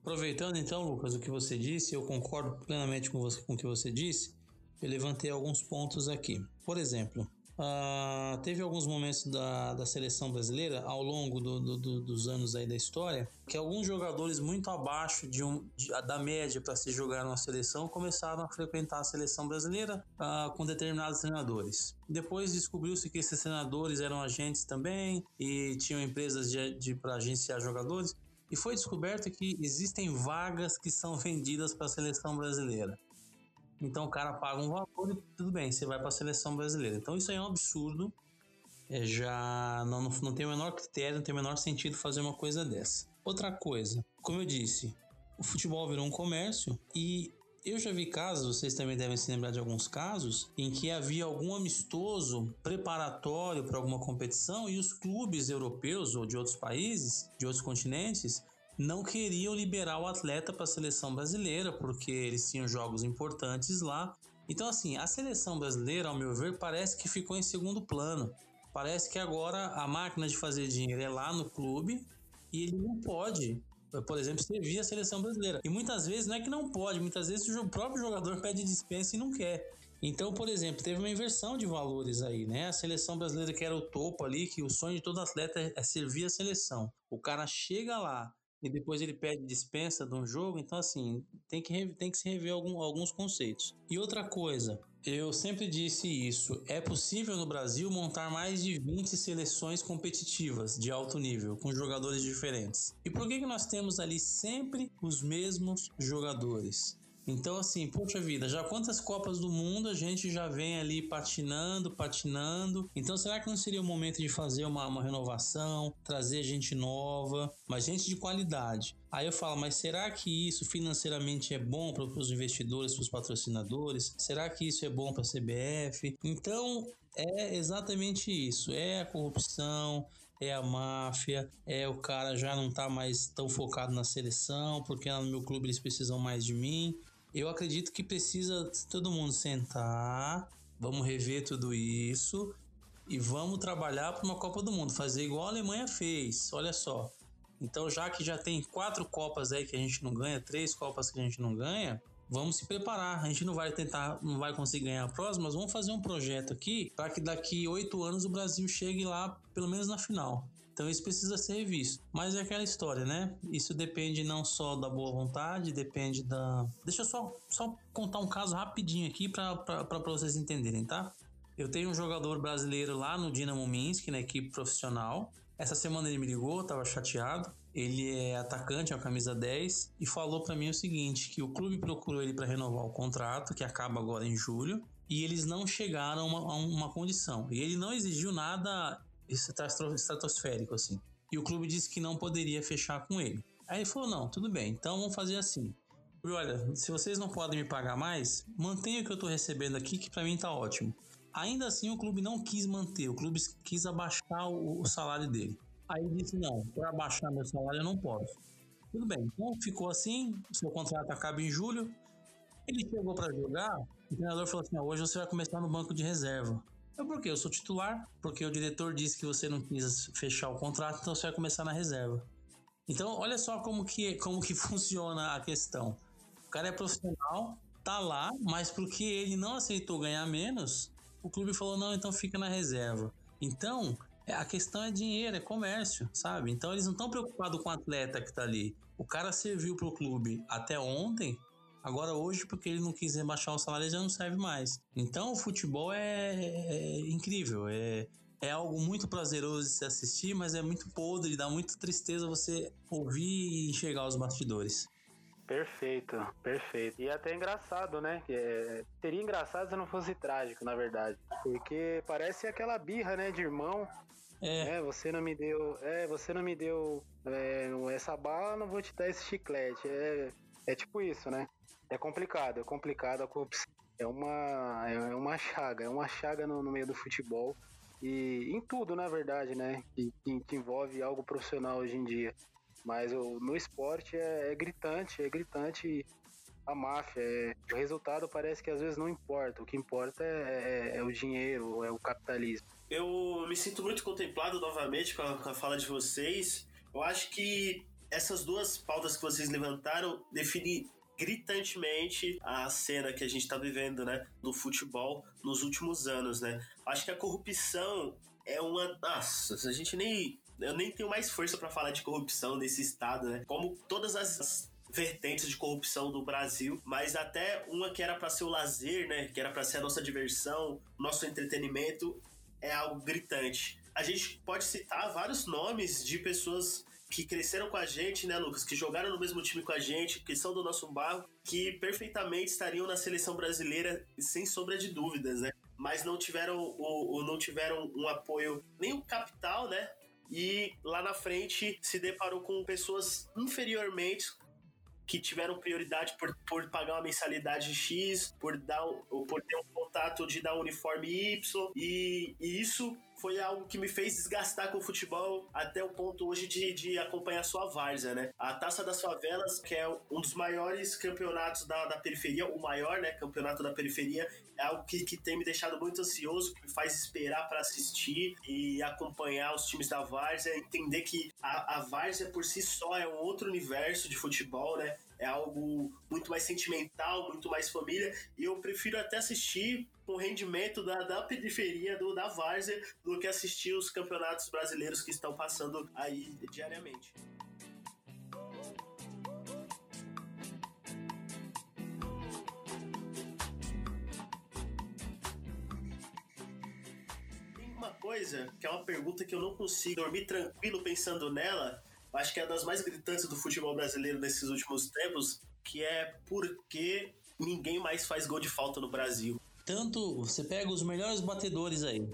Aproveitando então, Lucas, o que você disse, eu concordo plenamente com, você, com o que você disse. Eu levantei alguns pontos aqui. Por exemplo, Uh, teve alguns momentos da, da seleção brasileira ao longo do, do, do, dos anos aí da história que alguns jogadores muito abaixo de um, de, da média para se jogar numa seleção começaram a frequentar a seleção brasileira uh, com determinados treinadores. Depois descobriu-se que esses treinadores eram agentes também e tinham empresas de, de para agenciar jogadores. E foi descoberto que existem vagas que são vendidas para a seleção brasileira. Então o cara paga um valor e tudo bem, você vai para a seleção brasileira. Então isso aí é um absurdo. É, já não, não tem o menor critério, não tem o menor sentido fazer uma coisa dessa. Outra coisa, como eu disse, o futebol virou um comércio e eu já vi casos, vocês também devem se lembrar de alguns casos, em que havia algum amistoso preparatório para alguma competição e os clubes europeus ou de outros países, de outros continentes, não queriam liberar o atleta para a seleção brasileira porque eles tinham jogos importantes lá. Então, assim, a seleção brasileira, ao meu ver, parece que ficou em segundo plano. Parece que agora a máquina de fazer dinheiro é lá no clube e ele não pode por exemplo, servir a seleção brasileira. E muitas vezes não é que não pode, muitas vezes o próprio jogador pede dispensa e não quer. Então, por exemplo, teve uma inversão de valores aí, né? A seleção brasileira que era o topo ali, que o sonho de todo atleta é servir a seleção. O cara chega lá e depois ele pede dispensa de um jogo, então assim, tem que, tem que se rever algum, alguns conceitos. E outra coisa, eu sempre disse isso. É possível no Brasil montar mais de 20 seleções competitivas de alto nível, com jogadores diferentes. E por que, que nós temos ali sempre os mesmos jogadores? Então, assim, poxa vida, já quantas Copas do Mundo a gente já vem ali patinando, patinando. Então, será que não seria o momento de fazer uma, uma renovação, trazer gente nova, mas gente de qualidade? Aí eu falo, mas será que isso financeiramente é bom para os investidores, para os patrocinadores? Será que isso é bom para a CBF? Então, é exatamente isso. É a corrupção, é a máfia, é o cara já não tá mais tão focado na seleção, porque no meu clube eles precisam mais de mim. Eu acredito que precisa todo mundo sentar, vamos rever tudo isso e vamos trabalhar para uma Copa do Mundo, fazer igual a Alemanha fez. Olha só. Então, já que já tem quatro Copas aí que a gente não ganha, três Copas que a gente não ganha, vamos se preparar. A gente não vai tentar, não vai conseguir ganhar a próxima, mas vamos fazer um projeto aqui para que daqui oito anos o Brasil chegue lá, pelo menos na final. Então isso precisa ser revisto. Mas é aquela história, né? Isso depende não só da boa vontade, depende da. Deixa eu só, só contar um caso rapidinho aqui para vocês entenderem, tá? Eu tenho um jogador brasileiro lá no Dinamo Minsk, na equipe profissional. Essa semana ele me ligou, tava chateado. Ele é atacante, é a camisa 10, e falou para mim o seguinte: que o clube procurou ele para renovar o contrato, que acaba agora em julho, e eles não chegaram a uma, a uma condição. E ele não exigiu nada estratosférico, assim. E o clube disse que não poderia fechar com ele. Aí ele falou: não, tudo bem, então vamos fazer assim. Olha, se vocês não podem me pagar mais, mantenha o que eu tô recebendo aqui, que para mim tá ótimo. Ainda assim, o clube não quis manter, o clube quis abaixar o, o salário dele. Aí disse: não, para abaixar meu salário eu não posso. Tudo bem, então ficou assim, seu contrato acaba em julho. Ele chegou para jogar, o treinador falou assim: hoje você vai começar no banco de reserva. É porque eu sou titular, porque o diretor disse que você não quis fechar o contrato, então você vai começar na reserva. Então, olha só como que, como que funciona a questão. O cara é profissional, tá lá, mas porque ele não aceitou ganhar menos, o clube falou: não, então fica na reserva. Então, a questão é dinheiro, é comércio, sabe? Então, eles não estão preocupados com o atleta que tá ali. O cara serviu pro clube até ontem, Agora, hoje, porque ele não quis rebaixar o salário, já não serve mais. Então, o futebol é, é incrível. É, é algo muito prazeroso de se assistir, mas é muito podre, dá muita tristeza você ouvir e enxergar os bastidores. Perfeito, perfeito. E até engraçado, né? É, seria engraçado se não fosse trágico, na verdade. Porque parece aquela birra, né, de irmão. É. é você não me deu. É, você não me deu é, essa bala, não vou te dar esse chiclete. É, é tipo isso, né? É complicado, é complicado a corrupção. É uma, é uma chaga, é uma chaga no, no meio do futebol e em tudo, na verdade, né? Que, que envolve algo profissional hoje em dia. Mas o, no esporte é, é gritante, é gritante a máfia. É, o resultado parece que às vezes não importa. O que importa é, é, é o dinheiro, é o capitalismo. Eu me sinto muito contemplado novamente com a, com a fala de vocês. Eu acho que essas duas pautas que vocês levantaram definem gritantemente a cena que a gente está vivendo, né, do futebol nos últimos anos, né? Acho que a corrupção é uma, nossa, a gente nem eu nem tenho mais força para falar de corrupção nesse estado, né? Como todas as vertentes de corrupção do Brasil, mas até uma que era para ser o lazer, né, que era para ser a nossa diversão, nosso entretenimento, é algo gritante. A gente pode citar vários nomes de pessoas que cresceram com a gente, né, Lucas? Que jogaram no mesmo time com a gente, que são do nosso barro, que perfeitamente estariam na seleção brasileira sem sombra de dúvidas, né? Mas não tiveram o não tiveram um apoio nem o capital, né? E lá na frente se deparou com pessoas inferiormente que tiveram prioridade por, por pagar uma mensalidade X, por, dar, por ter um contato de dar um uniforme Y, e, e isso foi algo que me fez desgastar com o futebol até o ponto hoje de, de acompanhar sua várzea, né? A Taça das Favelas, que é um dos maiores campeonatos da, da periferia, o maior, né, campeonato da periferia, é algo que, que tem me deixado muito ansioso, que me faz esperar para assistir e acompanhar os times da várzea, entender que a, a várzea por si só é um outro universo de futebol, né? é algo muito mais sentimental, muito mais família, e eu prefiro até assistir com rendimento da, da periferia, do, da várzea, do que assistir os campeonatos brasileiros que estão passando aí diariamente. Tem uma coisa que é uma pergunta que eu não consigo dormir tranquilo pensando nela, acho que é uma das mais gritantes do futebol brasileiro nesses últimos tempos, que é por que ninguém mais faz gol de falta no Brasil. Tanto você pega os melhores batedores aí,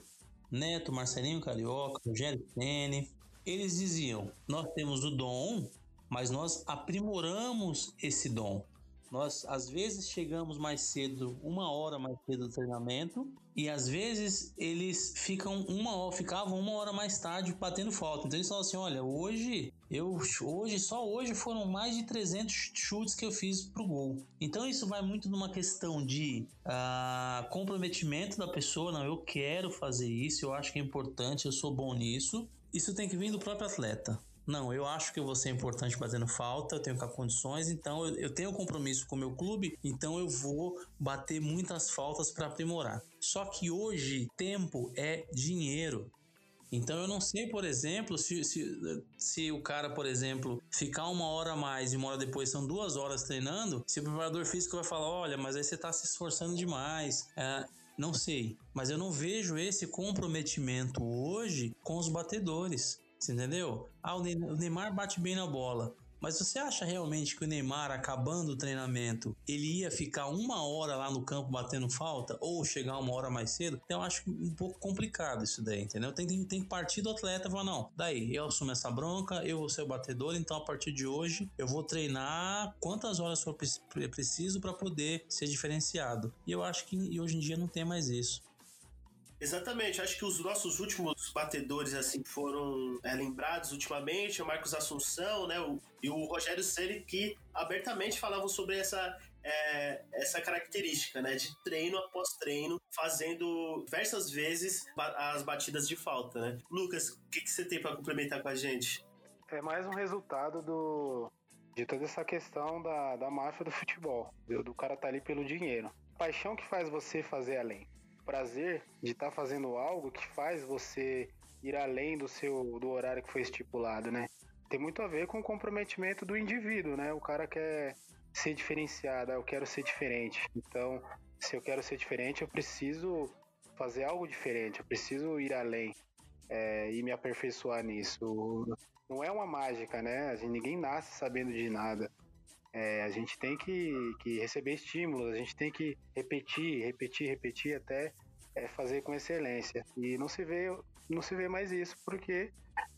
Neto, Marcelinho Carioca, Rogério Ceni, eles diziam: nós temos o dom, mas nós aprimoramos esse dom. Nós às vezes chegamos mais cedo, uma hora mais cedo do treinamento, e às vezes eles ficam uma hora, ficavam uma hora mais tarde batendo falta. Então eles falam assim: olha, hoje eu hoje só hoje foram mais de 300 chutes que eu fiz pro gol. Então isso vai muito numa questão de uh, comprometimento da pessoa. Não, eu quero fazer isso, eu acho que é importante, eu sou bom nisso. Isso tem que vir do próprio atleta. Não, eu acho que eu vou ser importante batendo falta, eu tenho que condições, então eu, eu tenho compromisso com o meu clube, então eu vou bater muitas faltas para aprimorar. Só que hoje tempo é dinheiro. Então eu não sei, por exemplo, se, se, se o cara, por exemplo, ficar uma hora a mais e uma hora depois são duas horas treinando, se o preparador físico vai falar, olha, mas aí você está se esforçando demais. É, não sei, mas eu não vejo esse comprometimento hoje com os batedores. Você entendeu? Ah, o Neymar bate bem na bola. Mas você acha realmente que o Neymar, acabando o treinamento, ele ia ficar uma hora lá no campo batendo falta? Ou chegar uma hora mais cedo? Então eu acho um pouco complicado isso daí, entendeu? Tem, tem, tem que partir do atleta e falar: não, daí eu assumo essa bronca, eu vou ser o batedor, então a partir de hoje eu vou treinar quantas horas for preciso para poder ser diferenciado. E eu acho que hoje em dia não tem mais isso. Exatamente, acho que os nossos últimos batedores assim foram é, lembrados ultimamente, o Marcos Assunção, né, o, e o Rogério Ceni que abertamente falavam sobre essa é, essa característica, né, de treino após treino, fazendo diversas vezes as batidas de falta, né? Lucas, o que, que você tem para complementar com a gente? É mais um resultado do de toda essa questão da, da máfia do futebol, do, cara tá ali pelo dinheiro. Paixão que faz você fazer além prazer de estar tá fazendo algo que faz você ir além do seu do horário que foi estipulado, né? Tem muito a ver com o comprometimento do indivíduo, né? O cara quer ser diferenciado, ah, eu quero ser diferente. Então, se eu quero ser diferente, eu preciso fazer algo diferente, eu preciso ir além é, e me aperfeiçoar nisso. Não é uma mágica, né? Gente, ninguém nasce sabendo de nada. É, a gente tem que, que receber estímulos, a gente tem que repetir, repetir, repetir até é, fazer com excelência. E não se vê, não se vê mais isso porque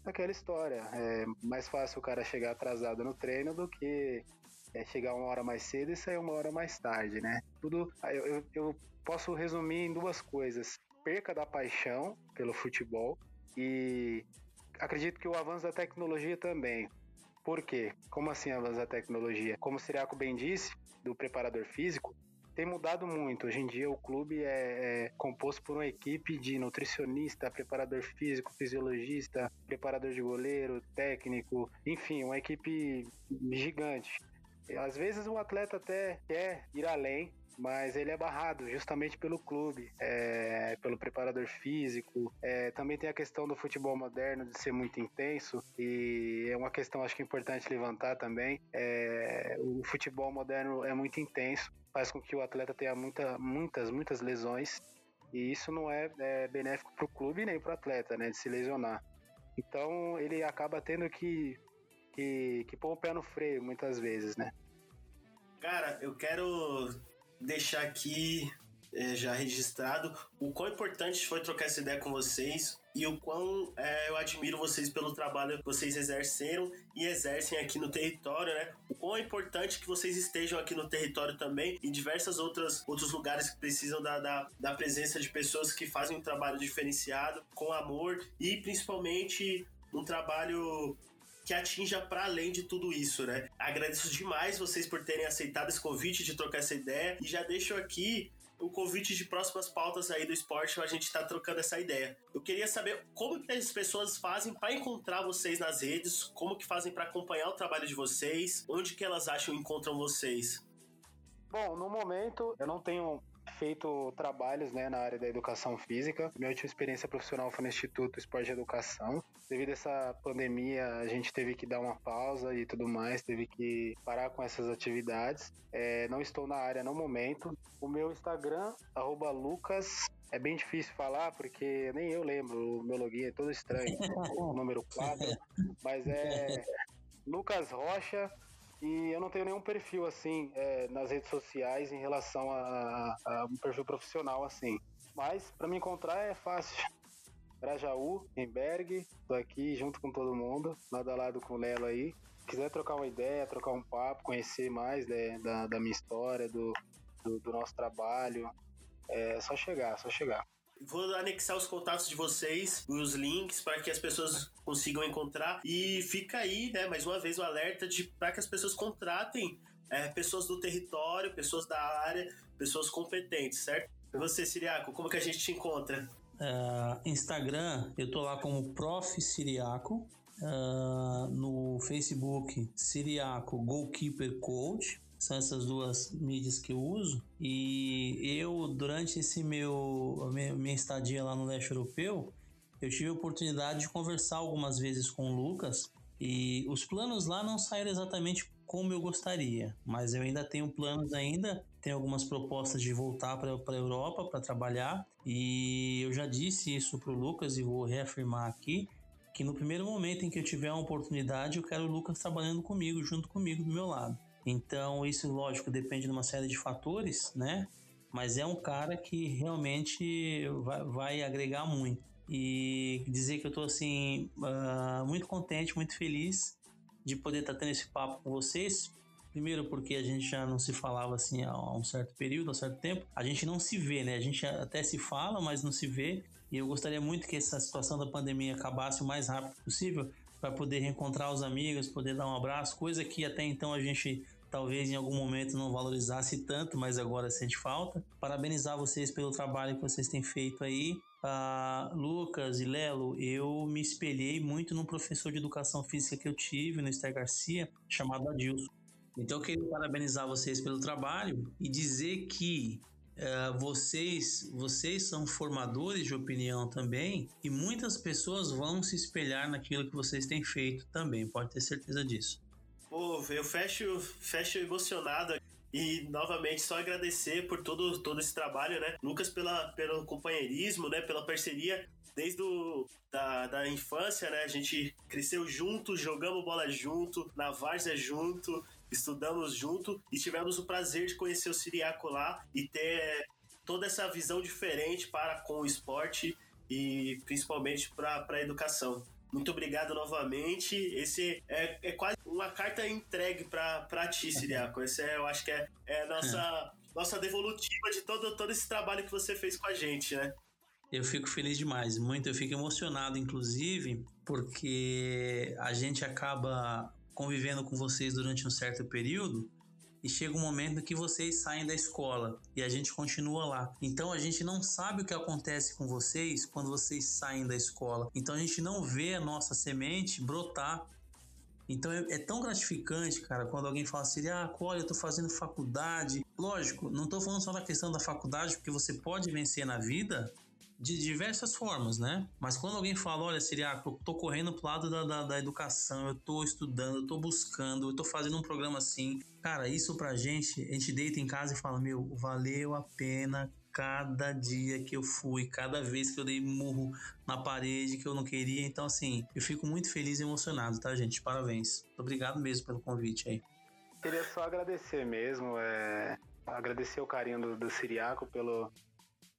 aquela história. É mais fácil o cara chegar atrasado no treino do que é, chegar uma hora mais cedo e sair uma hora mais tarde, né? Tudo eu, eu, eu posso resumir em duas coisas: perca da paixão pelo futebol e acredito que o avanço da tecnologia também. Por quê? Como assim avança a tecnologia? Como o Siriaco bem disse, do preparador físico, tem mudado muito. Hoje em dia o clube é, é, composto por uma equipe de nutricionista, preparador físico, fisiologista, preparador de goleiro, técnico, enfim, uma equipe gigante. Às vezes o atleta até quer ir além, mas ele é barrado justamente pelo clube, é, pelo preparador físico. É, também tem a questão do futebol moderno de ser muito intenso e é uma questão acho que importante levantar também. É, o futebol moderno é muito intenso, faz com que o atleta tenha muita, muitas, muitas lesões e isso não é, é benéfico para o clube nem para o atleta, né, de se lesionar. Então ele acaba tendo que, que, que pôr o pé no freio muitas vezes, né? Cara, eu quero deixar aqui é, já registrado o quão importante foi trocar essa ideia com vocês. e o quão é, eu admiro vocês pelo trabalho que vocês exerceram e exercem aqui no território, né? O quão é importante que vocês estejam aqui no território também, em diversas outras outros lugares que precisam da, da, da presença de pessoas que fazem um trabalho diferenciado, com amor e principalmente um trabalho que atinja para além de tudo isso, né? Agradeço demais vocês por terem aceitado esse convite de trocar essa ideia e já deixo aqui o convite de próximas pautas aí do esporte, a gente tá trocando essa ideia. Eu queria saber como que as pessoas fazem para encontrar vocês nas redes, como que fazem para acompanhar o trabalho de vocês, onde que elas acham encontram vocês. Bom, no momento eu não tenho feito trabalhos né, na área da educação física. Minha última experiência profissional foi no Instituto Esporte e Educação. Devido a essa pandemia, a gente teve que dar uma pausa e tudo mais, teve que parar com essas atividades. É, não estou na área no momento. O meu Instagram, Lucas é bem difícil falar porque nem eu lembro, o meu login é todo estranho, o número 4, mas é Lucas Rocha e eu não tenho nenhum perfil assim é, nas redes sociais em relação a, a, um perfil profissional assim. Mas para me encontrar é fácil. Grajaú, Emberg, tô aqui junto com todo mundo, lado a lado com o Lelo aí. Quiser trocar uma ideia, trocar um papo, conhecer mais né, da, da minha história, do, do, do nosso trabalho, é só chegar, só chegar. Vou anexar os contatos de vocês, os links para que as pessoas consigam encontrar. E fica aí, né, mais uma vez o alerta de para que as pessoas contratem é, pessoas do território, pessoas da área, pessoas competentes, certo? E você, Siriaco, como que a gente te encontra? Uh, Instagram, eu tô lá como Prof. Siriaco. Uh, no Facebook, Siriaco Goalkeeper Coach. São essas duas mídias que eu uso. E eu, durante esse meu minha estadia lá no leste europeu, eu tive a oportunidade de conversar algumas vezes com o Lucas e os planos lá não saíram exatamente como eu gostaria, mas eu ainda tenho planos ainda, tenho algumas propostas de voltar para a Europa para trabalhar e eu já disse isso para o Lucas e vou reafirmar aqui que no primeiro momento em que eu tiver uma oportunidade eu quero o Lucas trabalhando comigo, junto comigo do meu lado. Então, isso, lógico, depende de uma série de fatores, né? Mas é um cara que realmente vai, vai agregar muito. E dizer que eu estou assim, uh, muito contente, muito feliz de poder estar tá tendo esse papo com vocês. Primeiro, porque a gente já não se falava assim há um certo período, há um certo tempo. A gente não se vê, né? A gente até se fala, mas não se vê. E eu gostaria muito que essa situação da pandemia acabasse o mais rápido possível para poder reencontrar os amigos, poder dar um abraço, coisa que até então a gente talvez em algum momento não valorizasse tanto, mas agora sente falta. Parabenizar vocês pelo trabalho que vocês têm feito aí. Uh, Lucas e Lelo, eu me espelhei muito num professor de educação física que eu tive no Esther Garcia, chamado Adilson. Então eu queria parabenizar vocês pelo trabalho e dizer que Uh, vocês, vocês são formadores de opinião também e muitas pessoas vão se espelhar naquilo que vocês têm feito também, pode ter certeza disso. Pô, eu fecho, fecho emocionado e novamente só agradecer por todo, todo esse trabalho, né? Lucas pela, pelo companheirismo, né? Pela parceria desde o, da, da infância, né? A gente cresceu junto, jogamos bola junto, na várzea junto, estudamos junto e tivemos o prazer de conhecer o Siriaco lá e ter toda essa visão diferente para com o esporte e principalmente para a educação. Muito obrigado novamente. Esse é, é quase uma carta entregue para ti, Siriaco. Esse é, eu acho que é, é a nossa, nossa devolutiva de todo, todo esse trabalho que você fez com a gente, né? Eu fico feliz demais, muito. Eu fico emocionado, inclusive, porque a gente acaba convivendo com vocês durante um certo período e chega um momento que vocês saem da escola e a gente continua lá. Então a gente não sabe o que acontece com vocês quando vocês saem da escola. Então a gente não vê a nossa semente brotar. Então é, é tão gratificante, cara, quando alguém fala assim: ah, olha, eu tô fazendo faculdade. Lógico, não tô falando só da questão da faculdade, porque você pode vencer na vida de diversas formas, né? Mas quando alguém fala, olha, Siriaco, eu tô correndo pro lado da, da, da, educação, eu tô estudando, eu tô buscando, eu tô fazendo um programa assim. Cara, isso pra gente, a gente deita em casa e fala, meu, valeu a pena cada dia que eu fui, cada vez que eu dei murro na parede que eu não queria. Então, assim, eu fico muito feliz e emocionado, tá, gente? Parabéns. Obrigado mesmo pelo convite aí. Queria só agradecer mesmo, é... agradecer o carinho do, do Siriaco pelo,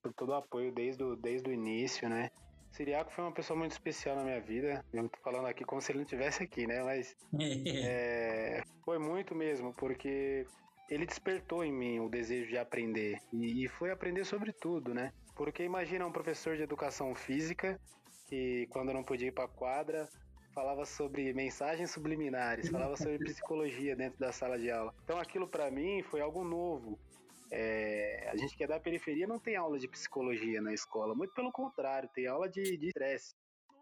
por todo o apoio desde o, desde o início, né? Siriaco foi uma pessoa muito especial na minha vida. Eu tô falando aqui como se ele não estivesse aqui, né? Mas é, foi muito mesmo, porque ele despertou em mim o desejo de aprender. E, e foi aprender sobre tudo, né? Porque imagina um professor de educação física que, quando não podia ir pra quadra, falava sobre mensagens subliminares, falava sobre psicologia dentro da sala de aula. Então aquilo para mim foi algo novo. É, a gente que é da periferia não tem aula de psicologia na escola, muito pelo contrário, tem aula de estresse,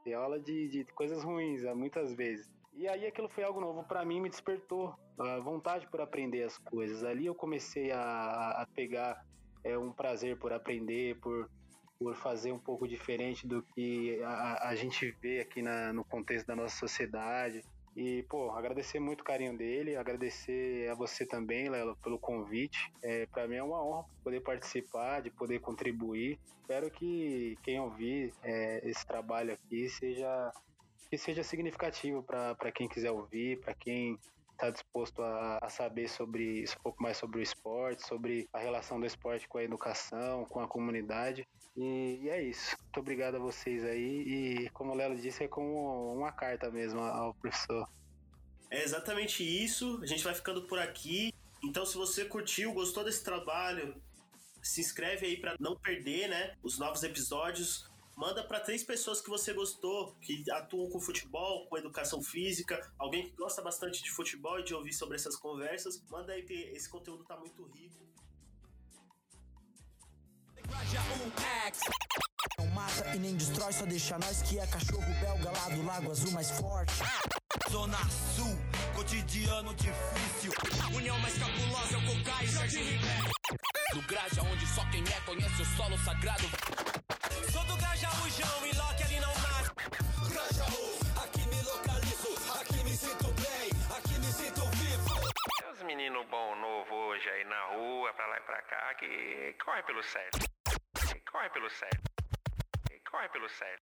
tem aula de, de coisas ruins, muitas vezes. E aí aquilo foi algo novo para mim, me despertou a vontade por aprender as coisas. Ali eu comecei a, a pegar é, um prazer por aprender, por, por fazer um pouco diferente do que a, a gente vê aqui na, no contexto da nossa sociedade. E, pô, agradecer muito o carinho dele, agradecer a você também, Lelo, pelo convite. É, para mim é uma honra poder participar, de poder contribuir. Espero que quem ouvir é, esse trabalho aqui seja que seja significativo para quem quiser ouvir, para quem está disposto a, a, saber sobre um pouco mais sobre o esporte, sobre a relação do esporte com a educação, com a comunidade. E, e é isso. Muito obrigado a vocês aí. E como o Lelo disse, é como uma carta mesmo ao professor. É exatamente isso. A gente vai ficando por aqui. Então, se você curtiu, gostou desse trabalho, se inscreve aí para não perder, né, os novos episódios. Manda para três pessoas que você gostou, que atuam com futebol, com educação física, alguém que gosta bastante de futebol e de ouvir sobre essas conversas. Manda aí que esse conteúdo tá muito rico. Não mata e nem destrói, só deixa nós que é cachorro belga lá do Lago Azul mais forte. Zona Sul, cotidiano difícil. União mais cabulosa é o Cocai, Jardim Ribeiro. Do Graja, onde só quem é conhece o solo sagrado. Sou do Grajaújão e Loki ali não nasce. Grajaú, aqui me localizo, aqui me sinto bem, aqui me sinto vivo. Tem uns meninos bom novo hoje aí na rua, pra lá e pra cá, que corre pelo certo. Corre pelo. Que corre pelo certo.